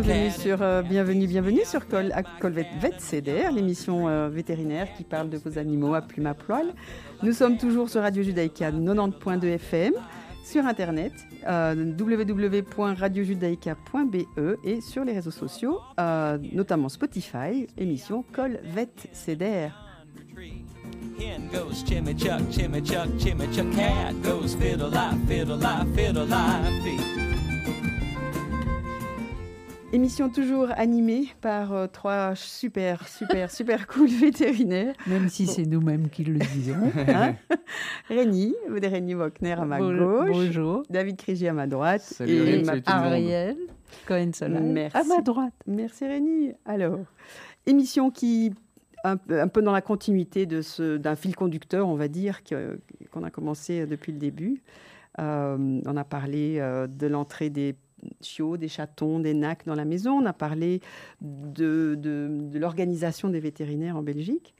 bienvenue sur, euh, bienvenue, bienvenue sur Col, à Colvet Vet CDR, l'émission euh, vétérinaire qui parle de vos animaux à plume à poil. Nous sommes toujours sur Radio Judaïka 90.2 FM, sur internet euh, www.radiojudaïka.be et sur les réseaux sociaux, euh, notamment Spotify, émission Col Vet CDR. Hen goes chimmy chuck, chimmy chuck, chimmy chuck. Cat goes fiddle lie, fiddle Émission toujours animée par euh, trois super, super, super cool vétérinaires. Même si c'est nous-mêmes qui le disons. Hein Rémi, Rémi Wagner à ma Bon- gauche, Bonjour. David Crigi à ma droite Salut, et ma. Ariel Cohen-Sola. Merci. À ma droite. Merci Rémi. Alors, émission qui un, peu- un peu dans la continuité de ce d'un fil conducteur, on va dire que- qu'on a commencé depuis le début. Euh, on a parlé euh, de l'entrée des chiots, des chatons, des nacs dans la maison. On a parlé de, de- l'organisation des vétérinaires en Belgique.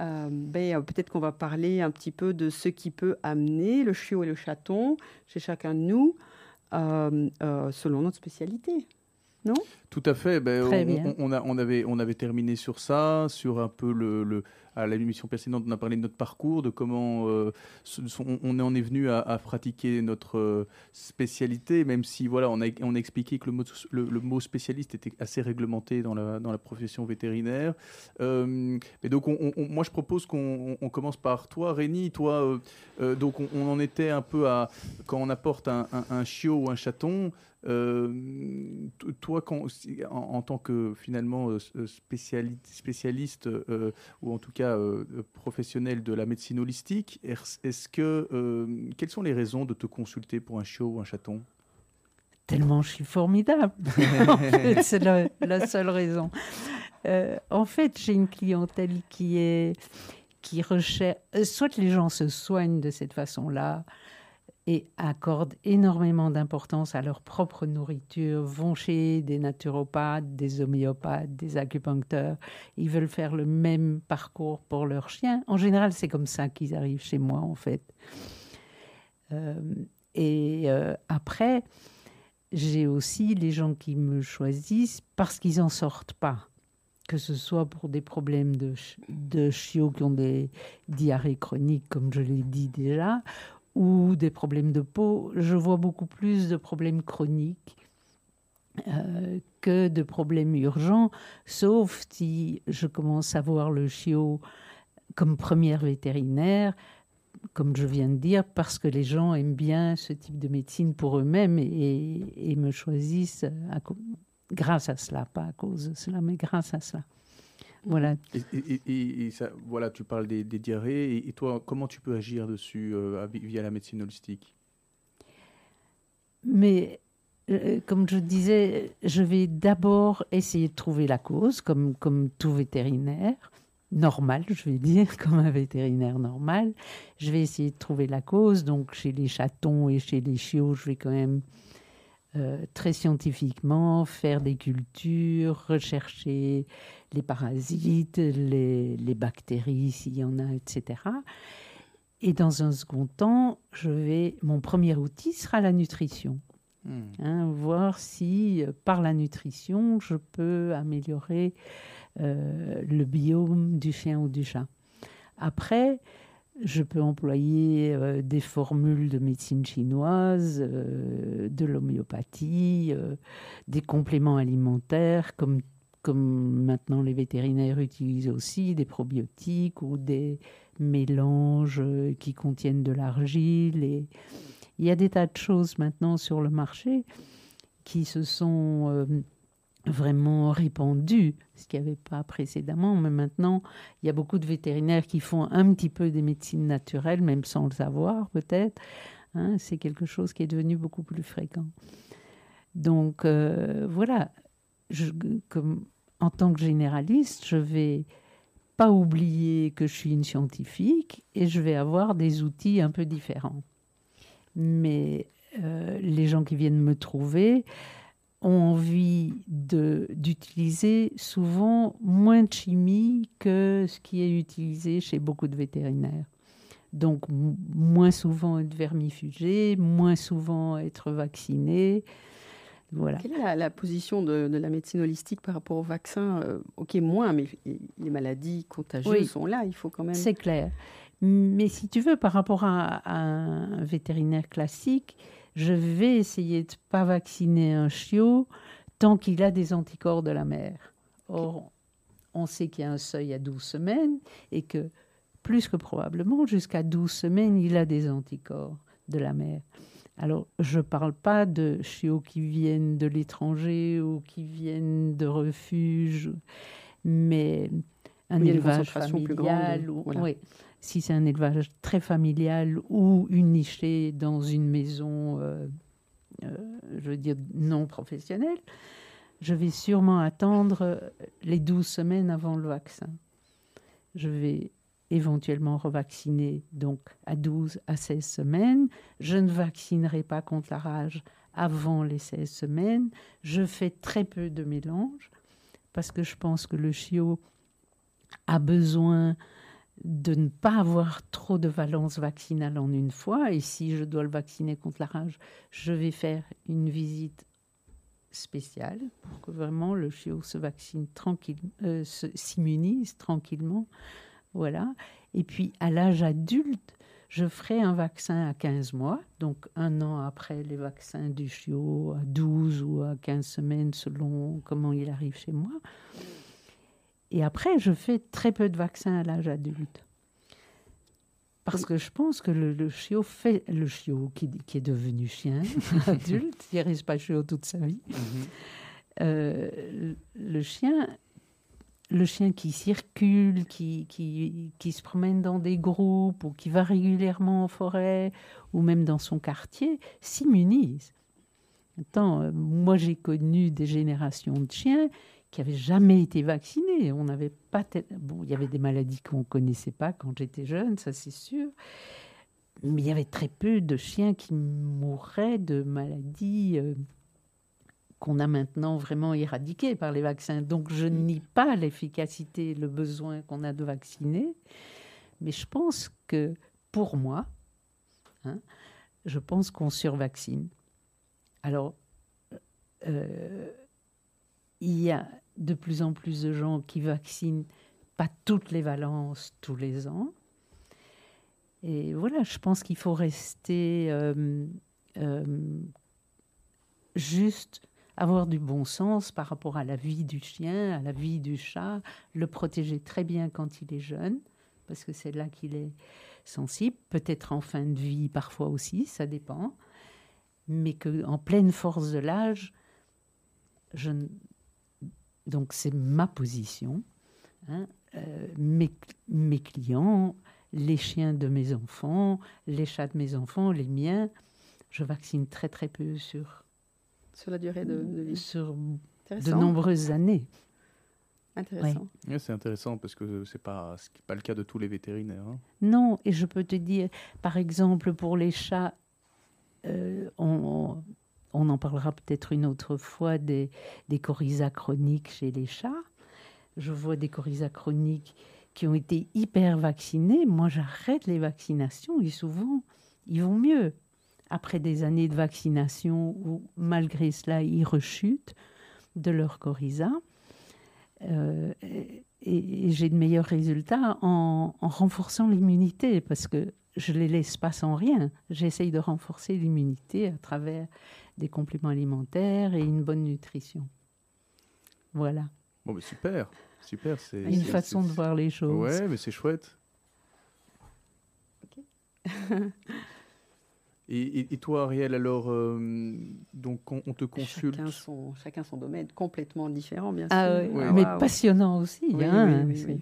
Euh, ben, euh, Peut-être qu'on va parler un petit peu de ce qui peut amener le chiot et le chaton chez chacun de nous, euh, selon notre spécialité. Tout à fait. Ben, Très on, bien. on- on a, on, avait, on avait terminé sur ça, sur un peu le. le à l'émission précédente, on a parlé de notre parcours, de comment euh, on, on en est venu à, à pratiquer notre euh, spécialité, même si voilà, on a, on a expliqué que le mot, le, le mot spécialiste était assez réglementé dans la, dans la profession vétérinaire. Euh, et donc, on- on- moi, je propose qu'on on commence par toi, Rémi. Toi, euh, donc, on, on en était un peu à quand on apporte un, un- un chiot ou un chaton. Euh, toi, quand, en, en tant que finalement euh, spéciali- spécialiste euh, ou en tout cas euh, professionnel de la médecine holistique, est-ce que euh, quelles sont les raisons de te consulter pour un chiot ou un chaton? Tellement je suis formidable. en fait, c'est la, la seule raison. Euh, en fait, j'ai une clientèle qui est qui recherche. euh, Soit les gens se soignent de cette façon-là et accordent énormément d'importance à leur propre nourriture, vont chez des naturopathes, des homéopathes, des acupuncteurs. Ils veulent faire le même parcours pour leur chien. En général, c'est comme ça qu'ils arrivent chez moi, en fait. Euh, et euh, après, j'ai aussi les gens qui me choisissent parce qu'ils n'en sortent pas. Que ce soit pour des problèmes de, de chiots qui ont des diarrhées chroniques, comme je l'ai dit déjà, ou des problèmes de peau. Je vois beaucoup plus de problèmes chroniques euh, que de problèmes urgents, sauf si je commence à voir le chiot comme première vétérinaire, comme je viens de dire, parce que les gens aiment bien ce type de médecine pour eux-mêmes et, me choisissent grâce à cela, pas à cause de cela, mais grâce à cela. Voilà. et, et- et- et ça, voilà, tu parles des, des diarrhées. Et, et toi, comment tu peux agir dessus euh, via la médecine holistique? Mais euh, comme je disais, je vais d'abord essayer de trouver la cause, comme, comme tout vétérinaire normal, je vais dire, comme un vétérinaire normal. Je vais essayer de trouver la cause. Donc, chez les chatons et chez les chiots, je vais quand même euh, très scientifiquement faire des cultures, rechercher les parasites, les, les bactéries, s'il y en a, etc. Et dans un second temps, je vais, mon premier outil sera la nutrition. Hmm. Hein, voir si euh, par la nutrition, je peux améliorer euh, le biome du chien ou du chat. Après, je peux employer euh, des formules de médecine chinoise, euh, de l'homéopathie, euh, des compléments alimentaires, comme, comme maintenant les vétérinaires utilisent aussi, des probiotiques ou des mélanges qui contiennent de l'argile. Et il y a des tas de choses maintenant sur le marché qui se sont vraiment répandues, ce qu'il n'y avait pas précédemment. Mais maintenant, il y a beaucoup de vétérinaires qui font un petit peu des médecines naturelles, même sans le savoir peut-être. Hein, c'est quelque chose qui est devenu beaucoup plus fréquent. Donc euh, voilà, en tant que généraliste, je vais pas oublier que je suis une scientifique et je vais avoir des outils un peu différents. Mais euh, les gens qui viennent me trouver ont envie de- d'utiliser souvent moins de chimie que ce qui est utilisé chez beaucoup de vétérinaires. Donc, moins souvent être vermifugé, moins souvent être vacciné. Voilà. Quelle est la, la position de, de la médecine holistique par rapport au vaccin Euh, Ok, moins, mais les maladies contagieuses Oui. sont là, il faut quand même... C'est clair. Mais si tu veux, par rapport à, à un vétérinaire classique, je vais essayer de ne pas vacciner un chiot tant qu'il a des anticorps de la mère. Or, on sait qu'il y a un seuil à 12 semaines et que, plus que probablement, jusqu'à 12 semaines, il a des anticorps de la mère. Alors, je ne parle pas de chiots qui viennent de l'étranger ou qui viennent de refuge, mais un élevage concentration plus familial. grande, ou- voilà. oui, si c'est un élevage très familial ou uniché dans une maison, euh, euh, je veux dire, non professionnelle, je vais sûrement attendre euh, les 12 semaines avant le vaccin. Je vais éventuellement revacciner donc à 12 à 16 semaines. Je ne vaccinerai pas contre la rage avant les 16 semaines. Je fais très peu de mélange parce que je pense que le chiot a besoin de ne pas avoir trop de valence vaccinale en une fois. Et si je dois le vacciner contre la rage, je vais faire une visite spéciale pour que vraiment le chiot se vaccine euh, se- s'immunise tranquillement. Voilà. Et puis à l'âge adulte, je ferai un vaccin à 15 mois, donc un an après les vaccins du chiot, à 12 ou à 15 semaines selon comment il arrive chez moi. Et après, je fais très peu de vaccins à l'âge adulte. Parce que je pense que le, le chiot fait. Le chiot qui, qui est devenu chien adulte, il reste pas chiot toute sa vie. Euh, le- le chien, le chien qui circule, qui, qui, qui se promène dans des groupes ou qui va régulièrement en forêt ou même dans son quartier, s'immunise. Attends, euh, moi j'ai connu des générations de chiens qui n'avaient jamais été vaccinés. On n'avait pas tel- bon, il y avait des maladies qu'on ne connaissait pas quand j'étais jeune, ça c'est sûr. Mais il y avait très peu de chiens qui mouraient de maladies euh, qu'on a maintenant vraiment éradiquées par les vaccins. Donc je ne nie pas l'efficacité, le besoin qu'on a de vacciner. Mais je pense que pour moi, hein, je pense qu'on survaccine. Alors, euh, il y a de plus en plus de gens qui vaccinent pas toutes les valences tous les ans. Et voilà, je pense qu'il faut rester euh, euh, juste avoir du bon sens par rapport à la vie du chien, à la vie du chat, le protéger très bien quand il est jeune, parce que c'est là qu'il est sensible, peut-être en fin de vie parfois aussi, ça dépend, mais qu'en pleine force de l'âge, je ne- donc c'est ma position. hein, euh, mes, mes clients, les chiens de mes enfants, les chats de mes enfants, les miens, je vaccine très très peu sur, Sur la durée de, de vie. sur de nombreuses années. Intéressant. Ouais, c'est intéressant parce que c'est pas, ce qui n'est pas le cas de tous les vétérinaires. hein. Non, et je peux te dire, par exemple, pour les chats, euh, on, on en parlera peut-être une autre fois des, des chroniques chez les chats. Je vois des coryzas chroniques qui ont été hyper vaccinés. Moi, j'arrête les vaccinations et souvent, ils vont mieux. Après des années de vaccination où, malgré cela, ils rechutent de leur coryza. Euh, et, et j'ai de meilleurs résultats en, en renforçant l'immunité parce que je les laisse pas sans rien. J'essaye de renforcer l'immunité à travers des compléments alimentaires et une bonne nutrition. Voilà, Bon, mais super, super. C'est une façon de voir les choses. Ouais, mais c'est chouette. et, et- et toi, Ariel, alors, euh, donc on, on te consulte. Chacun son, chacun son domaine complètement différent, bien Ah sûr. oui, Ouais. mais passionnant aussi, Oui, hein, oui, oui,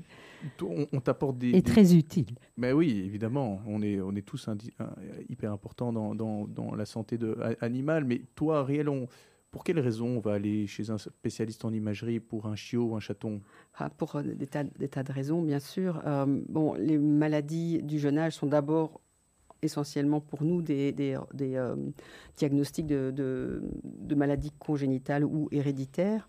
On, on t'apporte des. et des- très utile. Mais oui, évidemment, on est, on est tous indi- hyper importants dans, dans, dans la santé de, a- animale. Mais toi, Ariel, on, pour quelles raisons on va aller chez un spécialiste en imagerie pour un chiot ou un chaton? Ah, pour euh, des tas, des tas de raisons, bien sûr. Euh, bon, les maladies du jeune âge sont d'abord essentiellement pour nous des, des- des, euh, diagnostics de, de- de maladies congénitales ou héréditaires.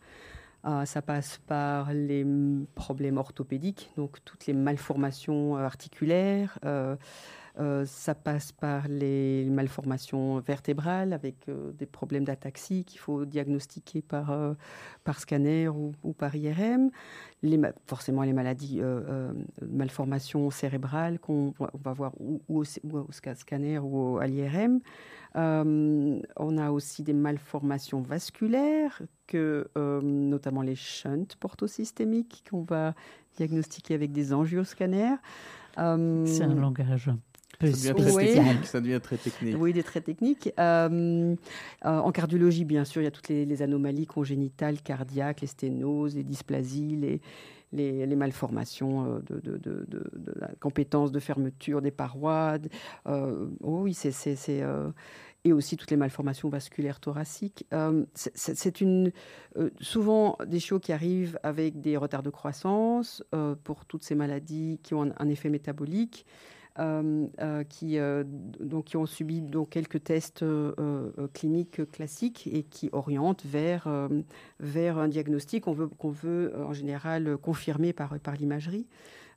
Ah, ça passe par les problèmes orthopédiques, donc toutes les malformations euh, articulaires, euh, ça passe par les malformations vertébrales avec euh, des problèmes d'ataxie qu'il faut diagnostiquer par, euh, par scanner ou, par IRM. Forcément, les maladies, malformations cérébrales qu'on on va voir ou, au, scanner ou à l'IRM. On a aussi des malformations vasculaires, que, notamment les shunts portosystémiques qu'on va diagnostiquer avec des angioscanners. C'est un langage Ça devient, très Oui. technique, ça devient très technique. oui, des traits techniques. Euh, euh, en cardiologie, bien sûr, il y a toutes les, les anomalies congénitales cardiaques, les sténoses, les dysplasies, les, les, les malformations euh, de, de, de, de- de la compétence de fermeture des parois. euh, oh oui, c'est. c'est- c'est, euh, et aussi toutes les malformations vasculaires thoraciques. Euh, c'est- c'est c'est une, euh, souvent des chiots qui arrivent avec des retards de croissance euh, pour toutes ces maladies qui ont un, un effet métabolique qui, euh, donc, qui ont subi donc, quelques tests euh, euh, cliniques classiques et qui orientent vers, euh, vers un diagnostic qu'on veut, veut euh, en général confirmer par, par l'imagerie.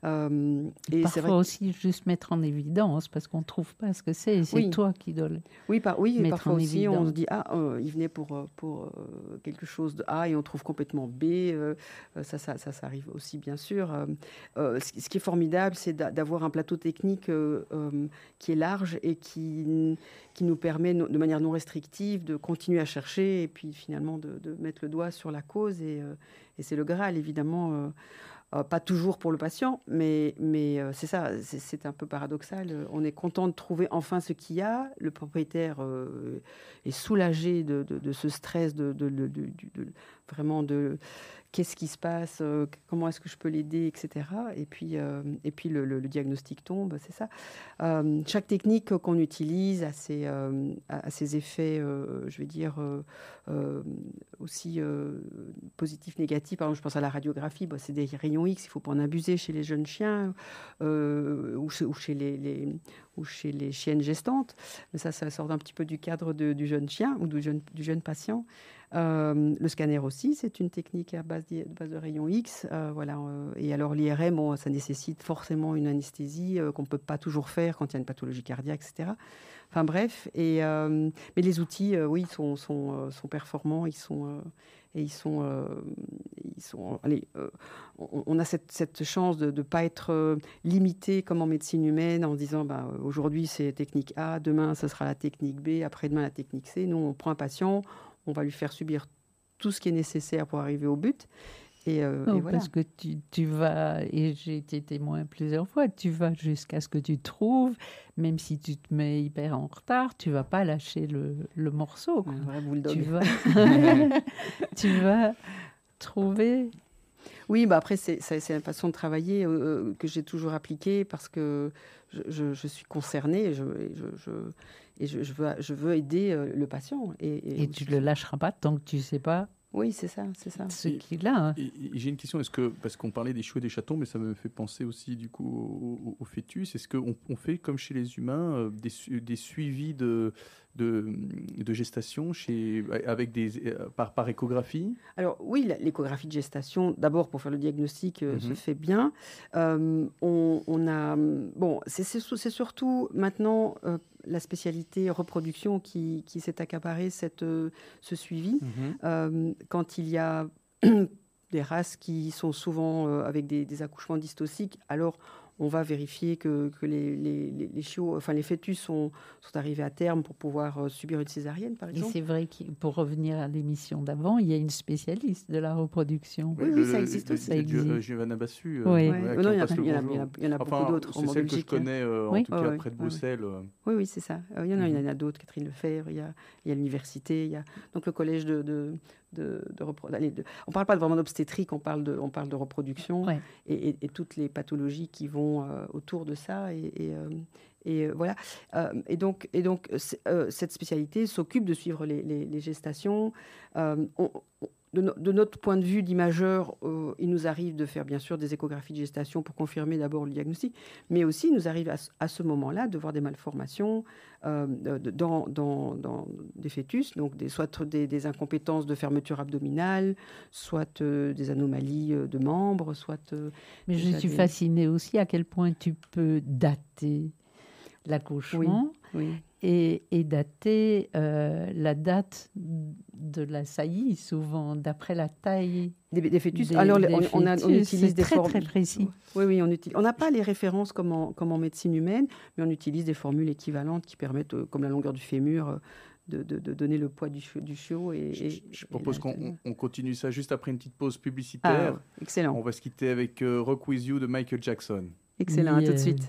Euh, et Parfois vrai aussi juste mettre en évidence parce qu'on ne trouve pas ce que c'est. et C'est Oui. toi qui dois le... Oui, par, oui mettre parfois en aussi, on se dit, ah, euh, il venait pour, euh, pour euh, quelque chose de A et on trouve complètement B. ça, ça, ça, ça arrive aussi, bien sûr. Ce, qui- est formidable, c'est d'a- d'avoir un plateau technique qui est large et qui, qui nous permet, de manière non restrictive, de continuer à chercher et puis finalement de, de mettre le doigt sur la cause. Et, et c'est le Graal, évidemment. Euh, pas toujours pour le patient, mais, mais euh, c'est ça, c'est- un peu paradoxal. On est content de trouver enfin ce qu'il y a. Le propriétaire euh, est soulagé de, de- ce stress, de- vraiment de qu'est-ce qui se passe, euh, comment est-ce que je peux l'aider, etc. Et puis, euh, et puis le, diagnostic tombe, c'est ça. Euh, chaque technique qu'on utilise a ses, a- ses effets, je vais dire, aussi positifs, négatifs. Par exemple, je pense à la radiographie, c'est des rayons X, il ne faut pas en abuser chez les jeunes chiens ou, chez, les, ou chez les chiennes gestantes. Mais ça, ça sort un petit peu du cadre du jeune chien ou du jeune, du jeune patient. Euh, le scanner aussi, c'est une technique à base de, rayons X. euh, voilà, euh, et alors l'IRM, ça nécessite forcément une anesthésie qu'on ne peut pas toujours faire quand il y a une pathologie cardiaque, etc. Enfin bref, et, mais les outils, oui, sont, sont, performants, ils sont, et ils sont, ils sont allez, on, a cette, chance de ne pas être limité comme en médecine humaine en disant bah, aujourd'hui c'est technique A, demain ce sera la technique B, après-demain la technique C. Nous, on prend un patient, on va lui faire subir tout ce qui est nécessaire pour arriver au but. Et, euh, Non, et voilà. Parce que tu, tu vas, et j'ai été témoin plusieurs fois, tu vas jusqu'à ce que tu trouves, même si tu te mets hyper en retard, tu vas pas lâcher le, le morceau. quoi. Un vrai bulldog. Tu vas, tu vas trouver. Oui, bah après, c'est c'est- c'est une façon de travailler euh, que j'ai toujours appliquée parce que je, je- je suis concernée et je, et je, je- et je, veux, je veux aider euh, le patient. Et, Et tu le lâcheras pas tant que tu sais pas Oui, c'est ça, c'est ça. ce Et- qu'il a. hein. J'ai une question, est-ce que, parce qu'on parlait des chiots et des chatons, mais ça me fait penser aussi du coup au, au- au fœtus, est-ce qu'on on fait comme chez les humains euh, des, su- des suivis de, de, de gestation chez, avec des, euh, par, par échographie? Alors oui, l'échographie de gestation, d'abord pour faire le diagnostic, euh, se Mhm. fait bien. Euh, on, on a bon, c'est surtout maintenant euh, la spécialité reproduction qui, qui s'est accaparée cette, ce suivi. Euh, quand il y a des races qui sont souvent euh, avec des, des accouchements dystociques, alors on va vérifier que, que les, les, les- les chiots, enfin les fœtus sont, sont arrivés à terme pour pouvoir euh, subir une césarienne, par Et exemple. c'est vrai que pour revenir à l'émission d'avant, il y a une spécialiste de la reproduction. Oui, oui, ça existe aussi. Ça existe. Giovanna Bassu. Oui. Ouais, Euh, non, il y en a- y a- y a- y a Enfin, beaucoup d'autres C'est celle que je hein. connais, euh, Oui. en tout cas ouais, près de Bruxelles. euh. Oui, oui, c'est ça. Euh, il y en a, il y en Mhm. a d'autres, Catherine Lefebvre, il y a, il y a l'université, il y a donc le collège de... de, de, de repro- allez, de- on ne parle pas vraiment d'obstétrique, on parle de, on parle de reproduction Ouais. et, et- et toutes les pathologies qui vont euh, autour de ça. Et, et, euh, et, euh, voilà. Euh, et donc, et donc euh, cette spécialité s'occupe de suivre les, les- les gestations. On- on- de, no- de notre point de vue d'imageur, euh, il nous arrive de faire bien sûr des échographies de gestation pour confirmer d'abord le diagnostic, mais aussi il nous arrive à, ce- à ce moment-là de voir des malformations euh, de- dans, dans- dans des fœtus, donc des, soit des, des incompétences de fermeture abdominale, soit euh, des anomalies euh, de membres, soit... Mais je suis des- fascinée aussi à quel point tu peux dater l'accouchement Oui. Et, et dater euh, la date de la saillie, souvent d'après la taille Des, des fœtus. des, Alors, des on, on a- on fœtus. utilise des très, formes- très précis. Oui, oui, on utilise. On n'a pas les références comme en, comme en médecine humaine, mais on utilise des formules équivalentes qui permettent, euh, comme la longueur du fémur, euh, de, de- de donner le poids du, chiot- du chiot. Et, Je, et- je et propose qu'on continue ça juste après une petite pause Ah, publicitaire. excellent, On va se quitter avec euh, Rock With You de Michael Jackson. excellent. À tout de suite.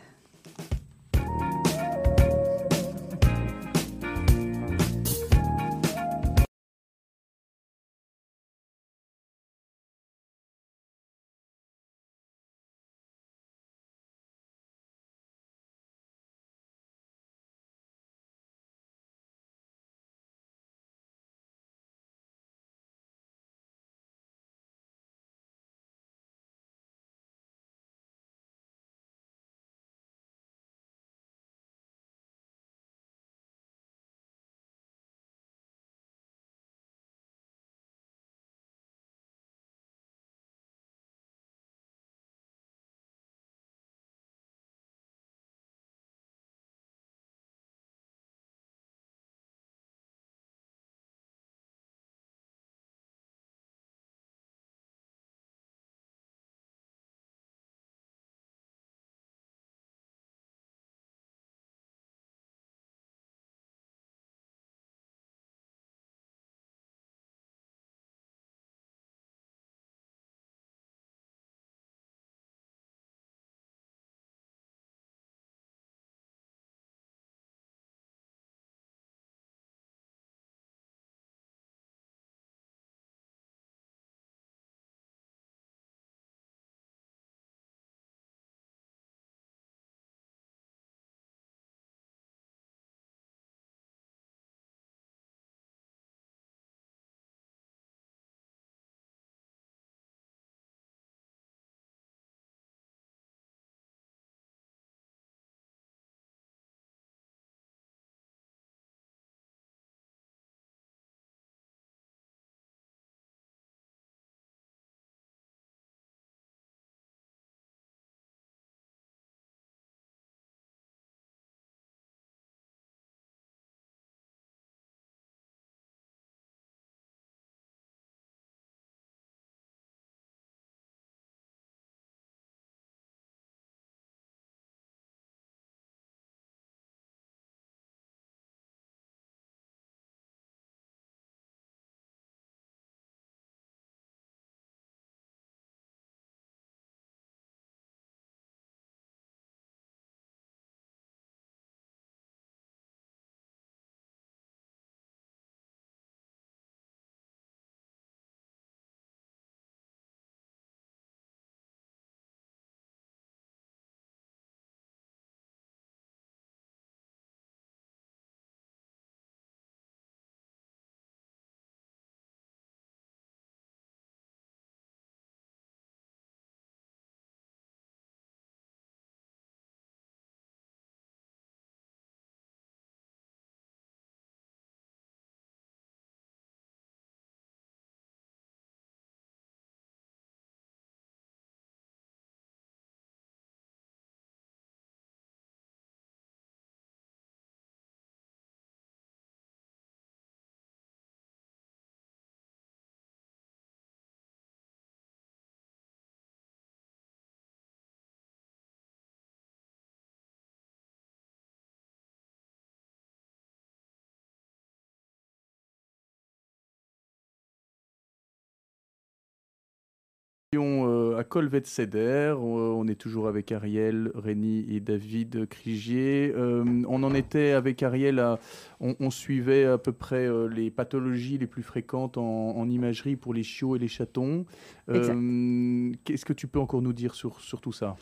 À Colvet-Ceder, euh, on est toujours avec Ariel, Rémi et David Crigier. Euh, on en était avec Ariel, à- on, on suivait à peu près euh, les pathologies les plus fréquentes en, en imagerie pour les chiots et les chatons. Euh, Qu'est-ce que tu peux encore nous dire sur, sur tout ça?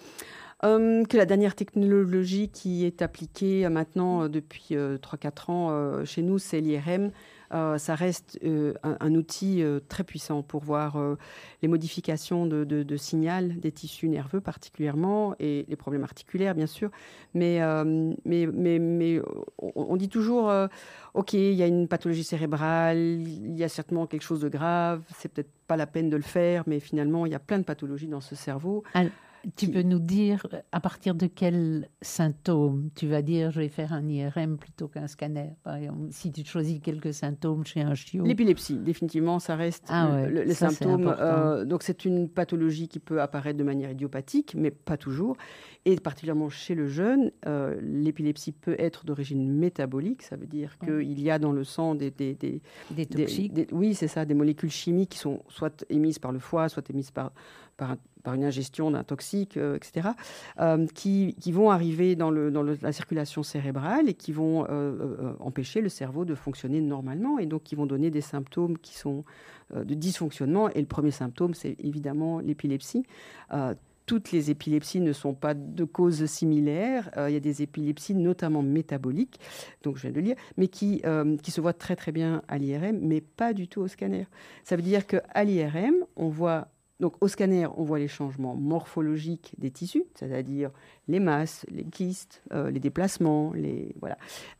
Euh, que la dernière technologie qui est appliquée euh, maintenant euh, depuis 3-4 ans euh, chez nous, c'est l'IRM. Euh, ça reste euh, un, outil euh, très puissant pour voir les modifications de, signal des tissus nerveux particulièrement et les problèmes articulaires bien sûr. Mais, mais, mais, mais on, dit toujours, OK, il y a une pathologie cérébrale, il y a certainement quelque chose de grave, c'est peut-être pas la peine de le faire, mais finalement il y a plein de pathologies dans ce cerveau. Tu peux nous dire euh, à partir de quels symptômes tu vas dire je vais faire un IRM plutôt qu'un scanner Par exemple, si tu choisis quelques symptômes chez un chiot. L'épilepsie, définitivement, ça reste Ah ouais, le- les ça, symptômes. euh, donc, c'est une pathologie qui peut apparaître de manière idiopathique, mais pas toujours. Et particulièrement chez le jeune, euh, l'épilepsie peut être d'origine métabolique. Ça veut dire qu'il y a dans le sang des, des- des- toxiques. des- oui, c'est ça, des molécules chimiques qui sont soit émises par le foie, soit émises par, par, un- par une ingestion d'un toxique, euh, etc., euh, qui, qui vont arriver dans, le, dans le- la circulation cérébrale et qui vont empêcher le cerveau de fonctionner normalement et donc qui vont donner des symptômes qui sont de dysfonctionnement. Et le premier symptôme, c'est évidemment l'épilepsie. Toutes les épilepsies ne sont pas de causes similaires. Euh, il y a des épilepsies, notamment métaboliques, donc je viens de le lire, mais qui, euh, qui se voient très très bien à l'IRM, mais pas du tout au scanner. Ça veut dire qu'à l'IRM, on voit, donc au scanner, on voit les changements morphologiques des tissus, c'est-à-dire les masses, les kystes, euh, les déplacements, et,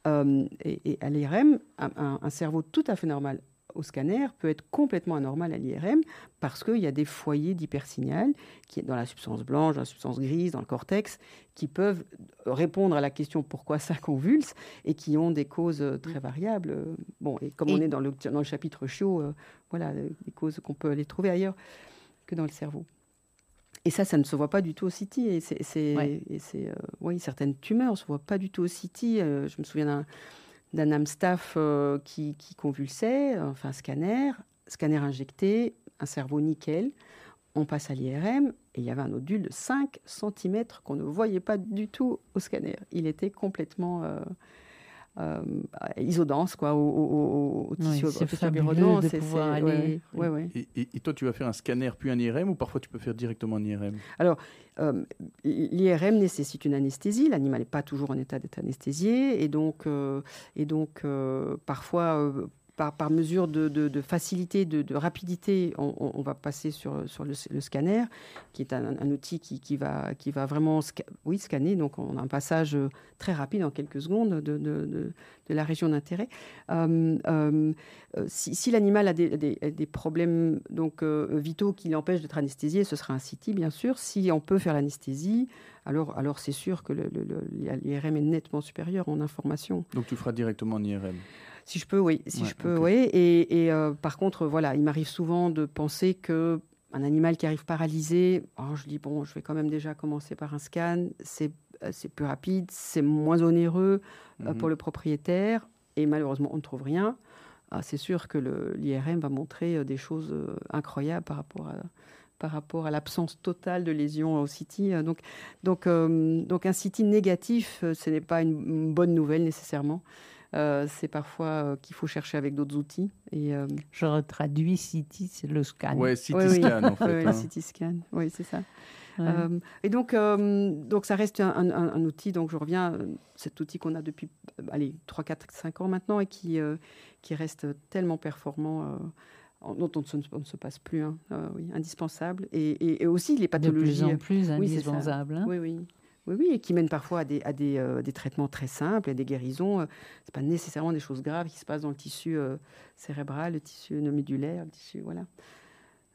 à l'IRM, un cerveau tout à fait normal au scanner peut être complètement anormal à l'IRM parce qu'il y a des foyers d'hypersignal qui est dans la substance blanche, dans la substance grise, dans le cortex, qui peuvent répondre à la question pourquoi ça convulse? et qui ont des causes euh, très variables. Bon, et comme on est dans le, dans le chapitre chiot, euh, voilà, des causes qu'on peut aller trouver ailleurs que dans le cerveau. Et ça, ça ne se voit pas du tout au CT. Et c'est, Ouais. euh, oui, certaines tumeurs ne se voient pas du tout au CT. Euh, je me souviens d'un, d'un Amstaff euh, qui, qui convulsait, euh, enfin scanner, scanner injecté, un cerveau nickel. On passe à l'IRM et il y avait un nodule de 5 cm qu'on ne voyait pas du tout au scanner. Il était complètement euh, euh, isodense quoi, au, au- au- au Oui, tissu, c'est fabuleux de C'est- pouvoir c'est- ouais, aller- ouais, ouais. Et, et- et toi, tu vas faire un scanner puis un IRM ou parfois tu peux faire directement un IRM Euh, L'IRM nécessite une anesthésie. L'animal n'est pas toujours en état d'être anesthésié. Et donc, euh, et donc euh, parfois, euh, par, mesure de, facilité, de, rapidité, on, va passer sur, le, scanner, qui est un, outil qui, va, vraiment scanner. Donc, on a un passage euh, très rapide, en quelques secondes, de, la région d'intérêt. Euh, euh, si l'animal a des, problèmes donc, vitaux qui l'empêchent d'être anesthésié, ce sera un CITI, bien sûr. Si on peut faire l'anesthésie, alors, c'est sûr que l'IRM est nettement supérieur en information. Donc tu feras directement un IRM. Si je peux, oui. Si Ouais, je peux, oui. Et, et, euh, par contre, voilà, il m'arrive souvent de penser que un animal qui arrive paralysé, alors je dis bon, je vais quand même déjà commencer par un scan. C'est euh, plus rapide, c'est moins onéreux euh, Mhm. pour le propriétaire. Et malheureusement, on ne trouve rien. Ah, c'est sûr que l'IRM va montrer des choses incroyables par rapport à par rapport à l'absence totale de lésions au CT. Euh, Donc, donc, euh, donc un CT négatif, ce n'est pas une bonne nouvelle nécessairement. Euh, c'est parfois euh, qu'il faut chercher avec d'autres outils. Et, euh, Je retraduis CT, c'est le scan. Ouais, CT oui, oui. scan en fait. ouais, hein. le CT scan, oui, c'est ça. Ouais. Euh, et donc, euh, donc, ça reste un, un- un outil, donc je reviens, cet outil qu'on a depuis allez, 3, 4, 5 ans maintenant et qui, euh, qui reste tellement performant, euh, dont on ne, se, on ne se passe plus, hein, euh, oui, indispensable. Et, et- et aussi les de pathologies. plus en plus oui, c'est ça. indispensable. hein. Oui, oui. Oui, oui, et qui mènent parfois à des, à des, euh, traitements très simples, à des guérisons. Ce n'est pas nécessairement des choses graves qui se passent dans le tissu euh, cérébral, le tissu médulaire, le tissu. Voilà.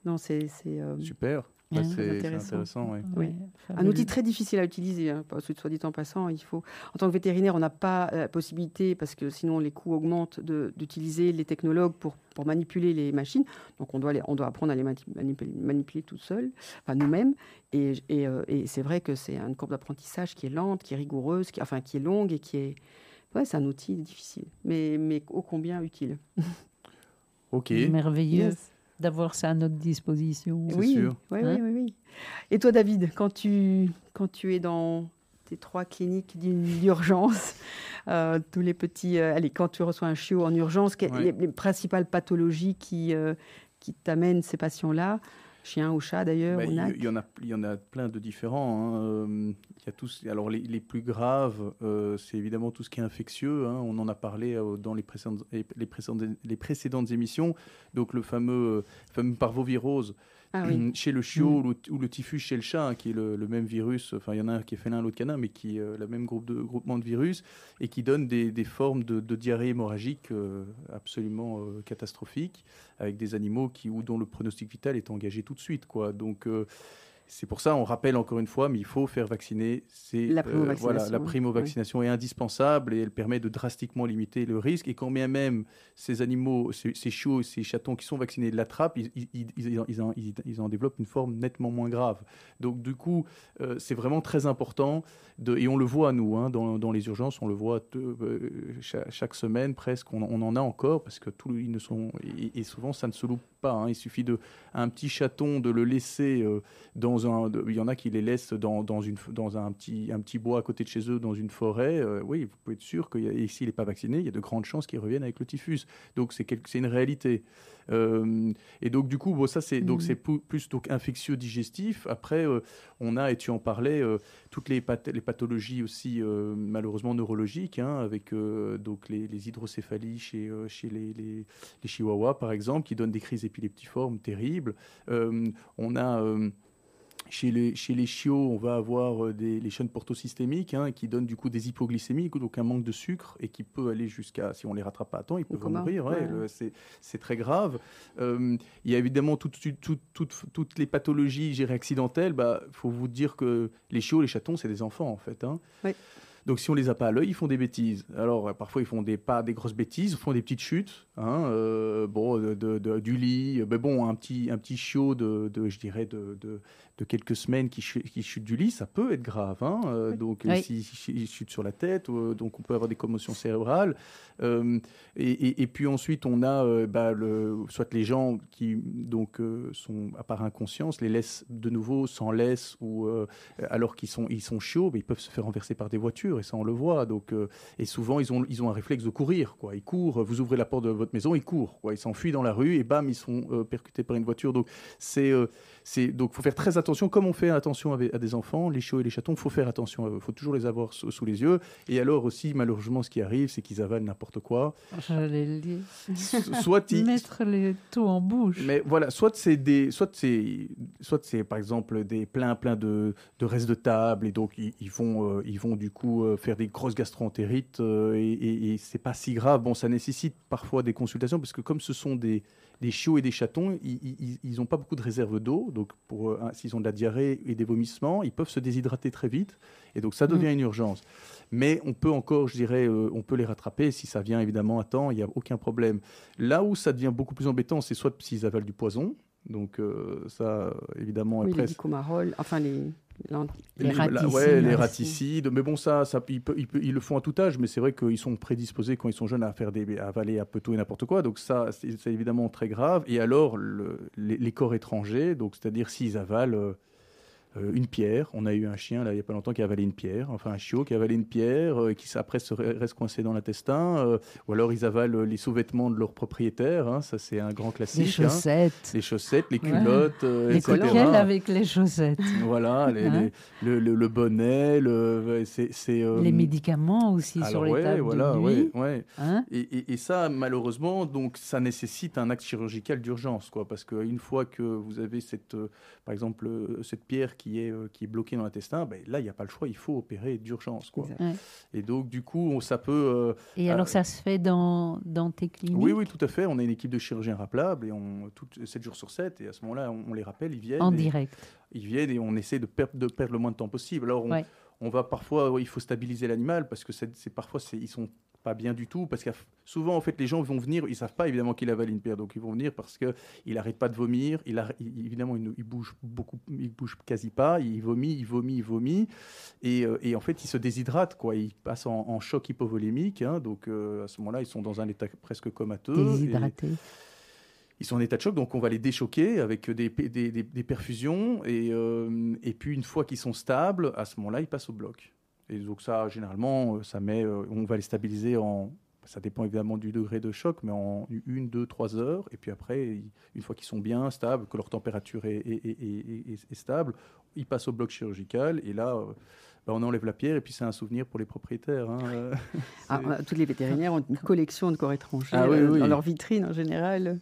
Non, c'est, euh, Super. Ouais. Bah, c'est Intéressant. intéressant. ouais. Oui. Un outil très difficile à utiliser, hein, soit dit en passant. Il faut, en tant que vétérinaire, on n'a pas la possibilité, parce que sinon les coûts augmentent, de- d'utiliser les technologues pour, pour manipuler les machines. Donc on doit, les- on doit apprendre à les mani- manipuler, manipuler tout seul, enfin nous-mêmes. Et, et, euh, et c'est vrai que c'est une courbe d'apprentissage qui est lente, qui est rigoureuse, qui, enfin qui est longue et qui est. Ouais, c'est un outil difficile, mais, mais ô combien utile. Ok. Merveilleux Yes. D'avoir ça à notre disposition. Oui, sûr. Oui, Hein oui, oui, oui. Et toi, David, quand tu, quand tu es dans tes trois cliniques d'urgence, euh, tous les petits. euh, allez, quand tu reçois un chiot en urgence, quelles Ouais. les, les principales pathologies qui, euh, qui t'amènent ces patients-là? Chien ou chat d'ailleurs ou Il y, en a, y en a plein de différents. hein. Euh, y a tous, alors les, les plus graves, euh, c'est évidemment tout ce qui est infectieux. hein. On en a parlé euh, dans les précédentes, les, précédentes, les précédentes émissions. Donc le fameux, fameux parvovirose Ah oui. chez le chiot ou, le, ou le typhus chez le chat, hein, qui est le, le même virus. Enfin, il y en a un qui est félin, l'autre canin, mais qui est euh, le même groupe de, groupement de virus et qui donne des, des formes de, de diarrhée hémorragique euh, absolument euh, catastrophiques avec des animaux qui, ou dont le pronostic vital est engagé tout de suite. Quoi. Donc, euh, c'est pour ça, on rappelle encore une fois, mais il faut faire vacciner. C'est La euh, primo-vaccination, voilà, la oui. primo-vaccination est indispensable et elle permet de drastiquement limiter le risque. Et quand bien même ces animaux, ces, ces chiots, ces chatons qui sont vaccinés l'attrapent, ils, ils, ils, en- ils développent une forme nettement moins grave. Donc du coup, euh, c'est vraiment très important. De, et on le voit nous, hein, dans, dans les urgences, on le voit de- euh, cha- chaque, semaine presque. On, on en a encore parce que tout, ils ne sont et, et souvent ça ne se loupe pas. hein. Il suffit de un petit chaton de le laisser euh, dans un. de- il y en a qui les laissent dans, dans, une, dans un, petit, un petit bois à côté de chez eux, dans une forêt. euh, oui, vous pouvez être sûr que s'il n'est pas vacciné, il y a de grandes chances qu'il revienne avec le typhus. Donc c'est une réalité. Euh, et donc du coup, bon, ça c'est donc Mhm. c'est plus, donc infectieux digestif. Après, on a et tu en parlais toutes les, les pathologies aussi malheureusement neurologiques, hein, avec donc les, les hydrocéphalies chez chez les, les, les chihuahuas par exemple, qui donnent des crises épileptiformes terribles. Euh, on a euh, chez les, chez les chiots, on va avoir euh, des, les chaînes portosystémiques hein, qui donnent du coup des hypoglycémies, donc un manque de sucre et qui peut aller jusqu'à, si on les rattrape pas à temps, ils peuvent mourir. ouais, ouais. le- c'est, très grave. Euh, il y a évidemment toutes les pathologies gérées accidentelles. Il bah, faut vous dire que les chiots, les chatons, c'est des enfants en fait. hein. Oui. Donc si on les a pas à l'œil, ils font des bêtises. Alors euh, parfois ils font des pas des grosses bêtises, ils font des petites chutes, hein, euh, bon du lit, mais bon un petit un petit chiot de- je dirais de, de, quelques semaines qui, chu- qui chute du lit, ça peut être grave. hein, euh, Donc Oui. s'il chute sur la tête, euh, donc on peut avoir des commotions cérébrales. Euh, et, et- et puis ensuite on a euh, bah, le, soit les gens qui donc euh, sont à part inconscience, les laissent de nouveau sans laisse ou euh, alors qu'ils sont ils sont chiots, mais ils peuvent se faire renverser par des voitures et ça on le voit. Donc euh, et souvent ils ont ils ont un réflexe de courir quoi. Ils courent, vous ouvrez la porte de votre maison, ils courent quoi. Ils s'enfuient dans la rue et bam ils sont euh, percutés par une voiture. Donc c'est euh, c'est donc faut faire très attention comme on fait attention à des enfants, les chiots et les chatons, faut faire attention. Il faut toujours les avoir sous, sous les yeux. Et alors aussi malheureusement ce qui arrive c'est qu'ils avalent n'importe quoi. J'allais le dire. Soit ils, Mettre les tout en bouche. mais voilà, soit c'est des, soit c'est, soit c'est par exemple des plein plein de, de restes de table et donc ils, ils vont, euh, ils vont du coup euh, faire des grosses gastroentérites euh, et, et, et c'est pas si grave. Bon, ça nécessite parfois des consultations parce que comme ce sont des, des chiots et des chatons, ils- n'ont pas beaucoup de réserves d'eau. Donc pour, euh, hein, s'ils ont de la diarrhée et des vomissements, ils peuvent se déshydrater très vite et donc ça devient une urgence. Mais on peut encore, je dirais, euh, on peut les rattraper si ça vient évidemment à temps, il n'y a aucun problème. Là où ça devient beaucoup plus embêtant, c'est soit s'ils avalent du poison. Donc euh, ça, évidemment, Oui, après... les enfin les, Les raticides. ouais, les raticides. Mais bon, ça, ça ils, le font à tout âge, mais c'est vrai qu'ils sont prédisposés quand ils sont jeunes à faire des, à avaler un peu tout et n'importe quoi. Donc ça, c'est c'est évidemment très grave. Et alors, le- les, les corps étrangers, donc c'est-à-dire s'ils avalent euh, une pierre. On a eu un chien là il y a pas longtemps qui a avalé une pierre, enfin un chiot qui a avalé une pierre, euh, qui après se re- reste coincé dans l'intestin. euh, ou alors ils avalent euh, les sous-vêtements de leur propriétaire. hein, ça c'est un grand classique. Les hein. chaussettes. Les chaussettes, les Ouais. culottes, euh, Les coquelles avec les chaussettes. Voilà, les- Hein les- le, le- le bonnet, le, c'est, c'est, euh, Les médicaments aussi sur alors, les ouais, tables voilà, de ouais, nuit. ouais. Hein Et, et- et ça, malheureusement, donc ça nécessite un acte chirurgical d'urgence, quoi, parce qu'une fois que vous avez cette, par exemple, cette pierre qui est euh, qui est bloquée dans l'intestin, ben, là, il n'y a pas le choix, il faut opérer d'urgence, quoi. Ouais. Et donc, du coup, on- ça peut. euh, Et alors, ça se fait dans, dans tes cliniques? Oui, oui, tout à fait. On a une équipe de chirurgiens rappelables et on tout, 7 jours sur 7 et à ce moment-là, on, on les rappelle, ils viennent. En et- direct. ils viennent et on essaie de, perdre de perdre le moins de temps possible. Alors, on, Ouais. on va parfois, il faut stabiliser l'animal parce que c'est parfois ils sont pas bien du tout parce que souvent en fait les gens vont venir, ils savent pas évidemment qu'il avale une pierre, donc ils vont venir parce que il arrête pas de vomir, il, il- évidemment il, ne- il bouge beaucoup, il bouge quasi pas, il vomit, il vomit, il vomit et, euh, et en fait il se déshydrate quoi, il passe en, en choc hypovolémique, hein, donc euh, à ce moment-là ils sont dans un état presque comateux. et- Déshydraté. ils sont en état de choc, donc on va les déchoquer avec des, des, des- des perfusions. Et, euh, et puis une fois qu'ils sont stables, à ce moment-là, ils passent au bloc. Et donc ça, généralement, euh, ça met, euh, on va les stabiliser en, ça dépend évidemment du degré de choc, mais en une, deux, trois heures. Et puis après, une fois qu'ils sont bien stables, que leur température est, est- est- est- est- est stable, ils passent au bloc chirurgical. Et là, euh, bah, on enlève la pierre et puis c'est un souvenir pour les propriétaires. hein. Ah, euh, tous les vétérinaires ont une collection de corps étrangers Ah oui, oui. dans leur vitrine en général.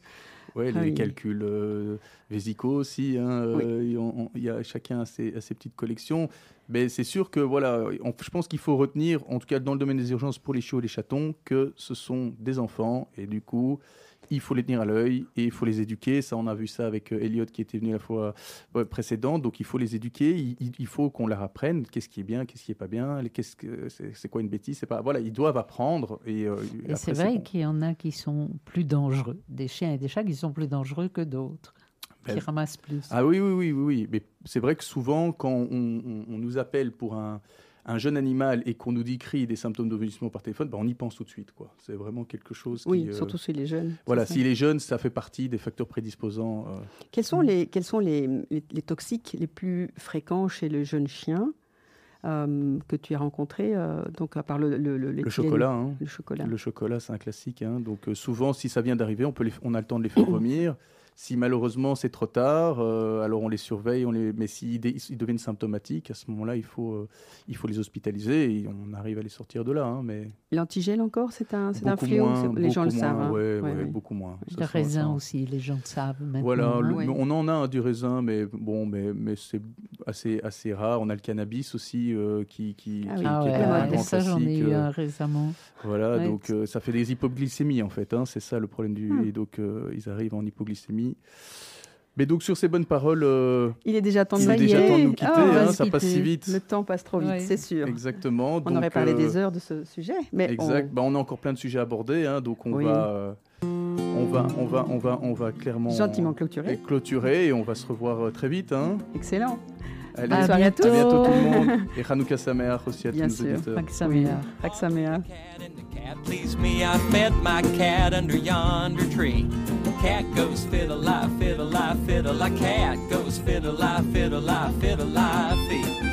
Ouais, les Ah oui. calculs euh, vésicaux aussi. hein, euh, on- on- y a chacun a ses, a ses petites collections. Mais c'est sûr que voilà, on- je pense qu'il faut retenir, en tout cas dans le domaine des urgences pour les chiots et les chatons, que ce sont des enfants et du coup, il faut les tenir à l'œil et il faut les éduquer. Ça, on a vu ça avec euh, Elliot qui était venu la fois précédente. Donc, il faut les éduquer. Il, faut qu'on leur apprenne qu'est-ce qui est bien, qu'est-ce qui est pas bien, qu'est-ce que c'est quoi une bêtise. C'est pas voilà, ils doivent apprendre. Et, euh, Et c'est vrai bon. qu'il y en a qui sont plus dangereux, des chiens et des chats qui sont plus dangereux que d'autres, qui Ben, ramassent plus. Ah oui, oui, oui, oui, oui. Mais c'est vrai que souvent, quand on, on- on nous appelle pour un, un jeune animal et qu'on nous décrit des symptômes de vomissement par téléphone, ben, on y pense tout de suite. quoi. C'est vraiment quelque chose qui... Oui, euh, surtout chez les jeunes. Voilà, c'est ça. s'il est jeune, ça fait partie des facteurs prédisposants. euh, Quels sont, les, quels sont les, les- les toxiques les plus fréquents chez le jeune chien euh, que tu as rencontré euh, Donc, à part le, le, le, chocolat, hein. Le chocolat. Le chocolat, c'est un classique. hein. Donc euh, souvent, si ça vient d'arriver, on, peut les- on a le temps de les faire vomir. Si malheureusement c'est trop tard, euh, alors on les surveille. On les... Mais s'ils ils deviennent symptomatiques, à ce moment-là, il faut, euh, il faut les hospitaliser et on arrive à les sortir de là. hein. Mais L'antigel encore, c'est un, c'est un fléau. moins, les gens le savent. hein. ouais, Ouais, ouais, ouais. beaucoup moins. Le raisin ça- aussi, les gens le savent maintenant. Voilà, hein. le- ouais. on en a un du raisin, mais bon, mais, mais c'est assez, assez rare. On a le cannabis aussi euh, qui, qui, Ah qui- oui. Ah qui est un grand ça j'en ai eu euh, un récemment. Voilà, Ouais. donc euh, ça fait des hypoglycémies en fait. hein, c'est ça le problème du. Hmm. Et donc euh, ils arrivent en hypoglycémie. Mais donc sur ces bonnes paroles, euh, Il est déjà temps de il nous est déjà quitter. temps de nous quitter. On va hein, ça passe si vite. Le temps passe trop vite, c'est sûr. Exactement. On donc, aurait parlé euh, des heures de ce sujet, mais Exact. on- Bah, on a encore plein de sujets à aborder, hein, donc on Oui. va, euh, on va, on va, on va, on va clairement gentiment clôturé. clôturer et on va se revoir euh, très vite. Hein. Excellent. Allez, à tous. à bientôt tout le monde et Hanouka Sameach aussi à Bien tous nos sûr. auditeurs. Max Oui. Saméa. Cat goes fiddle-lie, fiddle-lie, fiddle-lie. Cat goes fiddle-lie, fiddle-lie, fiddle-lie, fiddle.